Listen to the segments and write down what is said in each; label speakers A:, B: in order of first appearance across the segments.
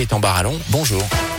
A: Gaëtan Barallon, bonjour.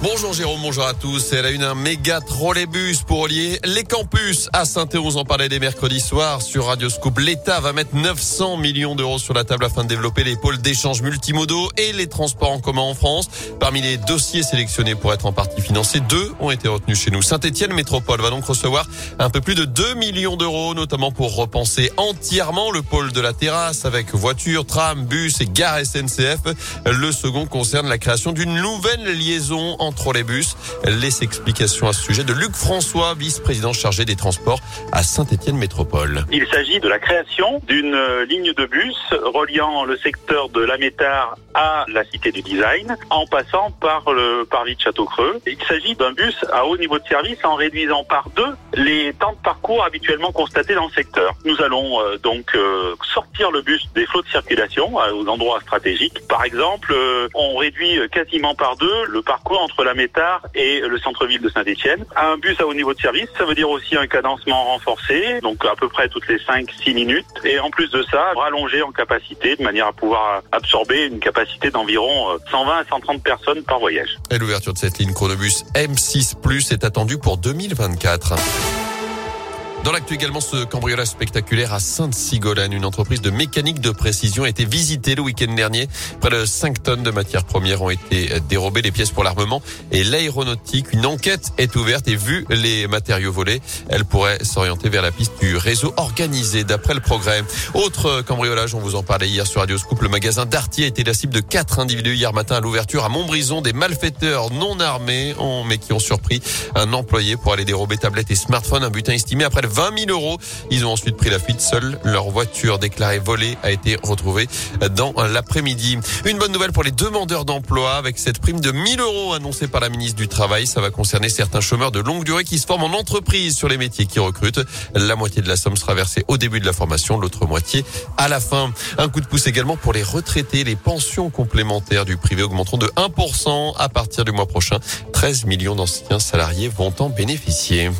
B: Bonjour Jérôme, bonjour à tous. Elle a une un méga trolleybus pour relier les campus à saint on en parlait des mercredis soirs sur Radio Scoop. L'État va mettre 900 millions d'euros sur la table afin de développer les pôles d'échange multimodaux et les transports en commun en France. Parmi les dossiers sélectionnés pour être en partie financés, deux ont été retenus chez nous. Saint-Etienne Métropole va donc recevoir un peu plus de 2 millions d'euros, notamment pour repenser entièrement le pôle de la terrasse avec voitures, tram, bus et gare SNCF. Le second concerne la création d'une nouvelle liaison en les bus. Les explications à ce sujet de Luc François, vice-président chargé des transports à Saint-Étienne Métropole.
C: Il s'agit de la création d'une ligne de bus reliant le secteur de la Métard à la Cité du Design en passant par le parvis de Château-Creux. Il s'agit d'un bus à haut niveau de service en réduisant par deux les temps de parcours habituellement constatés dans le secteur. Nous allons euh, donc euh, sortir le bus des flots de circulation euh, aux endroits stratégiques. Par exemple, on réduit quasiment par deux le parcours entre la Métard et le centre-ville de Saint-Etienne. Un bus à haut niveau de service, ça veut dire aussi un cadencement renforcé, donc à peu près toutes les 5-6 minutes. Et en plus de ça, rallonger en capacité de manière à pouvoir absorber une capacité d'environ 120 à 130 personnes par voyage.
B: Et l'ouverture de cette ligne chronobus M6 Plus est attendue pour 2024. Dans l'actu également, ce cambriolage spectaculaire à Sainte-Sigolène, une entreprise de mécanique de précision a été visitée le week-end dernier. Près de 5 tonnes de matières premières ont été dérobées, les pièces pour l'armement et l'aéronautique. Une enquête est ouverte et vu les matériaux volés, elle pourrait s'orienter vers la piste du réseau organisé d'après le progrès. Autre cambriolage, on vous en parlait hier sur Radio Scoop, le magasin Darty a été la cible de quatre individus hier matin à l'ouverture à Montbrison, des malfaiteurs non armés, mais qui ont surpris un employé pour aller dérober tablettes et smartphones, un butin estimé après 20 000 euros. Ils ont ensuite pris la fuite. Seule leur voiture déclarée volée a été retrouvée dans l'après-midi. Une bonne nouvelle pour les demandeurs d'emploi avec cette prime de 1000 euros annoncée par la ministre du Travail. Ça va concerner certains chômeurs de longue durée qui se forment en entreprise sur les métiers qui recrutent. La moitié de la somme sera versée au début de la formation, l'autre moitié à la fin. Un coup de pouce également pour les retraités. Les pensions complémentaires du privé augmenteront de 1% à partir du mois prochain. 13 millions d'anciens salariés vont en bénéficier.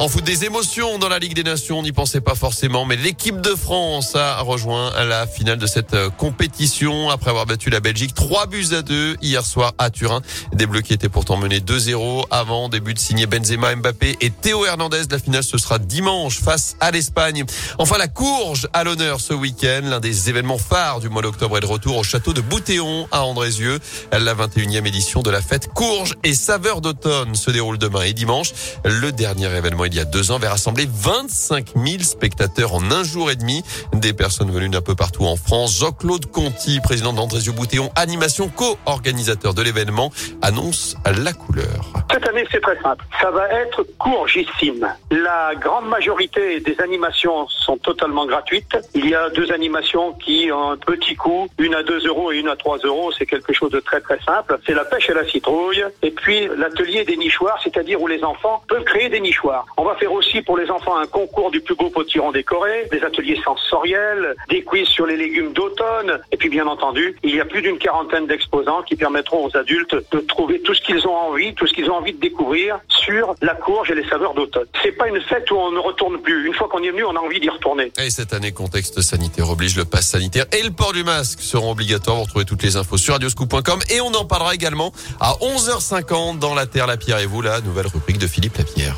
B: En foot des émotions dans la Ligue des Nations, on n'y pensait pas forcément, mais l'équipe de France a rejoint la finale de cette euh, compétition après avoir battu la Belgique 3 buts à 2 hier soir à Turin. Des Bleus qui étaient pourtant menés 2-0 avant début de signer Benzema, Mbappé et Théo Hernandez. La finale ce sera dimanche face à l'Espagne. Enfin la courge à l'honneur ce week-end, l'un des événements phares du mois d'octobre est de retour au château de Boutéon à Andrézieux. La 21e édition de la fête Courge et saveur d'automne se déroule demain et dimanche. Le dernier événement il y a deux ans avait rassemblé 25 000 spectateurs en un jour et demi. Des personnes venues d'un peu partout en France. Jean-Claude Conti, président d'Andrézieux Boutéon, animation co-organisateur de l'événement, annonce la couleur.
D: Cette année, c'est très simple. Ça va être courgissime. La grande majorité des animations sont totalement gratuites. Il y a deux animations qui ont un petit coût, une à 2 euros et une à 3 euros. C'est quelque chose de très très simple. C'est la pêche à la citrouille et puis l'atelier des nichoirs, c'est-à-dire où les enfants peuvent créer des nichoirs. On va faire aussi pour les enfants un concours du plus beau potiron décoré, des ateliers sensoriels, des quiz sur les légumes d'automne. Et puis bien entendu, il y a plus d'une quarantaine d'exposants qui permettront aux adultes de trouver tout ce qu'ils ont envie, tout ce qu'ils ont envie de découvrir sur la courge et les saveurs d'automne. C'est pas une fête où on ne retourne plus. Une fois qu'on y est venu, on a envie d'y retourner.
B: Et cette année, contexte sanitaire oblige le pass sanitaire et le port du masque seront obligatoires. Vous retrouvez toutes les infos sur radioscoop.com et on en parlera également à 11h50 dans La Terre, la Pierre et vous, la nouvelle rubrique de Philippe Lapierre.